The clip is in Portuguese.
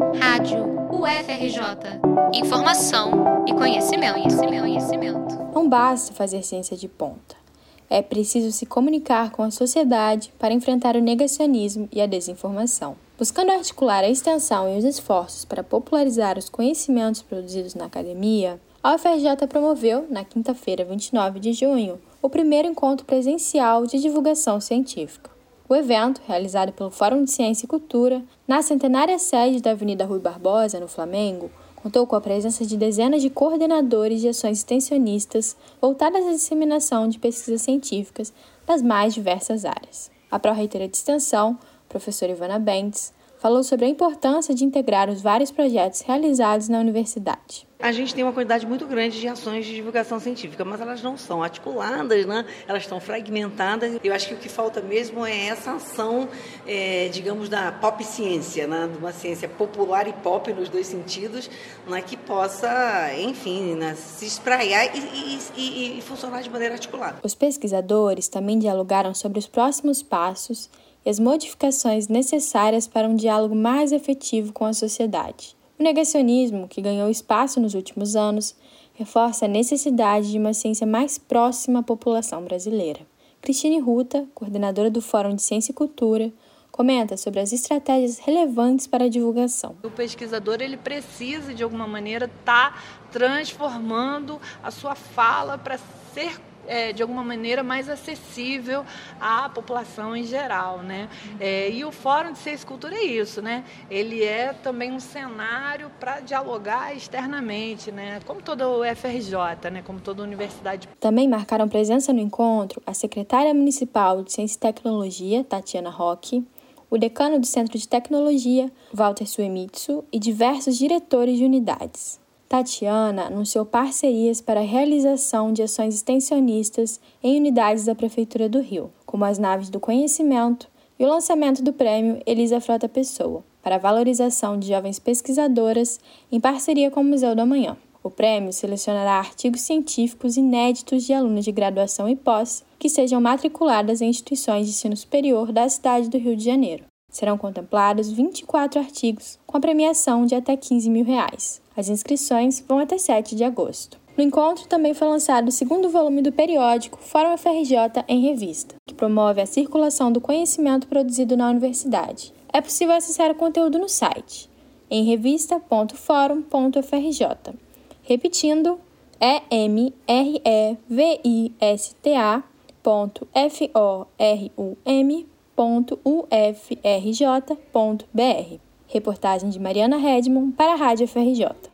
Rádio UFRJ. Informação e conhecimento, conhecimento, conhecimento. Não basta fazer ciência de ponta. É preciso se comunicar com a sociedade para enfrentar o negacionismo e a desinformação. Buscando articular a extensão e os esforços para popularizar os conhecimentos produzidos na academia, a UFRJ promoveu, na quinta-feira, 29 de junho, o primeiro encontro presencial de divulgação científica. O evento, realizado pelo Fórum de Ciência e Cultura, na centenária sede da Avenida Rui Barbosa, no Flamengo, contou com a presença de dezenas de coordenadores de ações extensionistas voltadas à disseminação de pesquisas científicas das mais diversas áreas. A pró-reitora de extensão, professora Ivana Bentes, falou sobre a importância de integrar os vários projetos realizados na universidade. A gente tem uma quantidade muito grande de ações de divulgação científica, mas elas não são articuladas, né? elas estão fragmentadas. Eu acho que o que falta mesmo é essa ação, é, digamos, da pop ciência, né? de uma ciência popular e pop nos dois sentidos, né? que possa, enfim, né? se espraiar e, e, e, e funcionar de maneira articulada. Os pesquisadores também dialogaram sobre os próximos passos as modificações necessárias para um diálogo mais efetivo com a sociedade. O negacionismo, que ganhou espaço nos últimos anos, reforça a necessidade de uma ciência mais próxima à população brasileira. Cristine Ruta, coordenadora do Fórum de Ciência e Cultura, comenta sobre as estratégias relevantes para a divulgação. O pesquisador ele precisa de alguma maneira estar tá transformando a sua fala para ser é, de alguma maneira mais acessível à população em geral, né? É, e o Fórum de Ciência e Cultura é isso, né? Ele é também um cenário para dialogar externamente, né? Como toda o FRJ, né? Como toda universidade. Também marcaram presença no encontro a secretária municipal de Ciência e Tecnologia, Tatiana Roque, o decano do Centro de Tecnologia, Walter Suemitsu, e diversos diretores de unidades. Tatiana anunciou parcerias para a realização de ações extensionistas em unidades da Prefeitura do Rio, como as naves do conhecimento e o lançamento do prêmio Elisa Frota Pessoa, para a valorização de jovens pesquisadoras em parceria com o Museu do Amanhã. O prêmio selecionará artigos científicos inéditos de alunos de graduação e pós que sejam matriculadas em instituições de ensino superior da cidade do Rio de Janeiro. Serão contemplados 24 artigos, com a premiação de até 15 mil reais. As inscrições vão até 7 de agosto. No encontro também foi lançado o segundo volume do periódico Fórum FRJ em Revista, que promove a circulação do conhecimento produzido na universidade. É possível acessar o conteúdo no site em revista.forum.frj. Repetindo, é m r e v i s t a.forum.ufrj.br. Reportagem de Mariana Redmond para a Rádio FRJ.